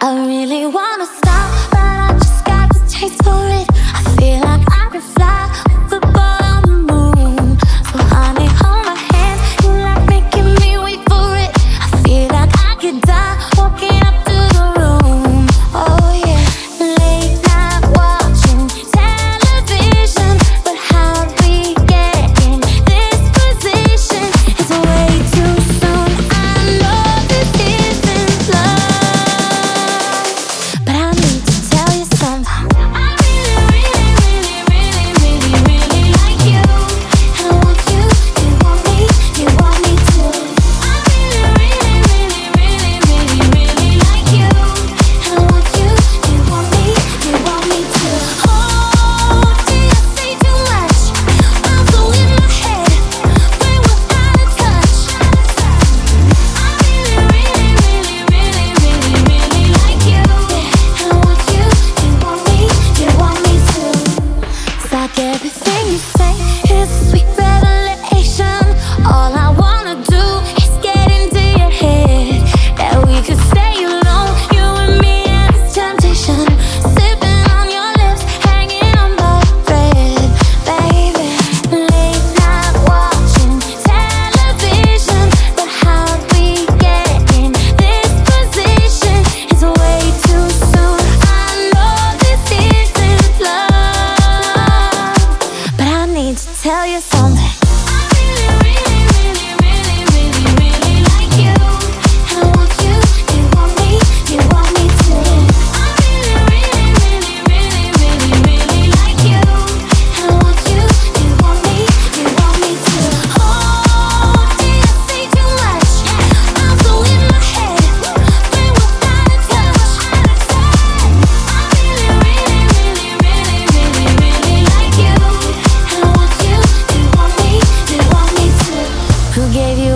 I really wanna stop, but I just got the taste for it.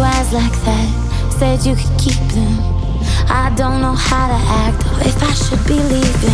eyes like that. Said you could keep them. I don't know how to act or if I should be leaving.